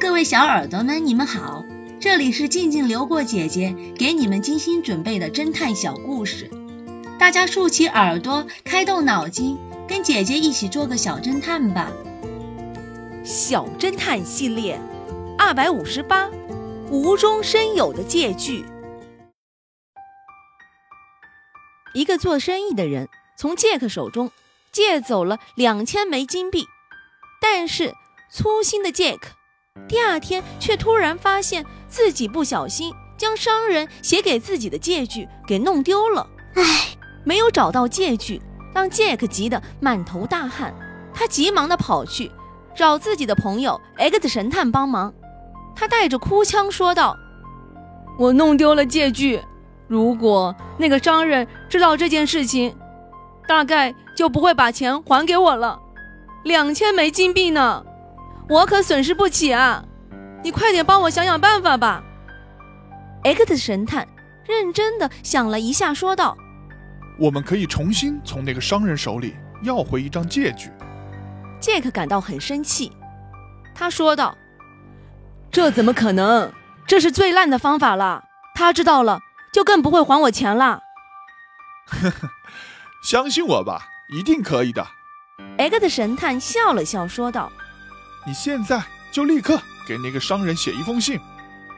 各位小耳朵们，你们好，这里是静静流过姐姐给你们精心准备的侦探小故事，大家竖起耳朵，开动脑筋，跟姐姐一起做个小侦探吧。小侦探系列二百五十八，无中生有的借据。一个做生意的人从杰克手中借走了两千枚金币，但是粗心的杰克第二天却突然发现自己不小心将商人写给自己的借据给弄丢了。唉，没有找到借据，让杰克急得满头大汗。他急忙地跑去找自己的朋友 X 神探帮忙。他带着哭腔说道：“我弄丢了借据。”如果那个商人知道这件事情，大概就不会把钱还给我了。两千枚金币呢，我可损失不起啊！你快点帮我想想办法吧。X 神探认真的想了一下，说道：“我们可以重新从那个商人手里要回一张借据。”杰克感到很生气，他说道：“这怎么可能？这是最烂的方法了。他知道了。”就更不会还我钱了。呵呵，相信我吧，一定可以的。X 神探笑了笑，说道：“你现在就立刻给那个商人写一封信，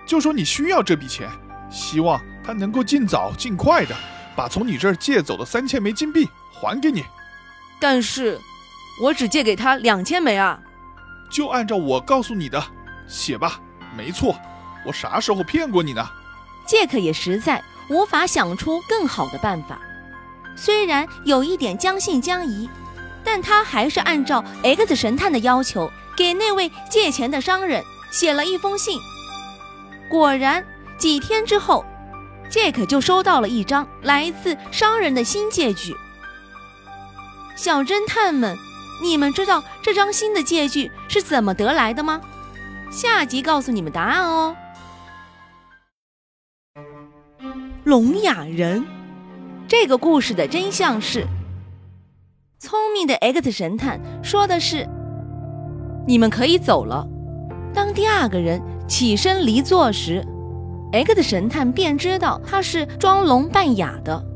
就说你需要这笔钱，希望他能够尽早尽快的把从你这儿借走的三千枚金币还给你。但是，我只借给他两千枚啊。就按照我告诉你的写吧。没错，我啥时候骗过你呢？”杰克也实在无法想出更好的办法，虽然有一点将信将疑，但他还是按照 X 神探的要求，给那位借钱的商人写了一封信。果然，几天之后，杰克就收到了一张来自商人的新借据。小侦探们，你们知道这张新的借据是怎么得来的吗？下集告诉你们答案哦。聋哑人，这个故事的真相是：聪明的 X 神探说的是，你们可以走了。当第二个人起身离座时，X 神探便知道他是装聋扮哑的。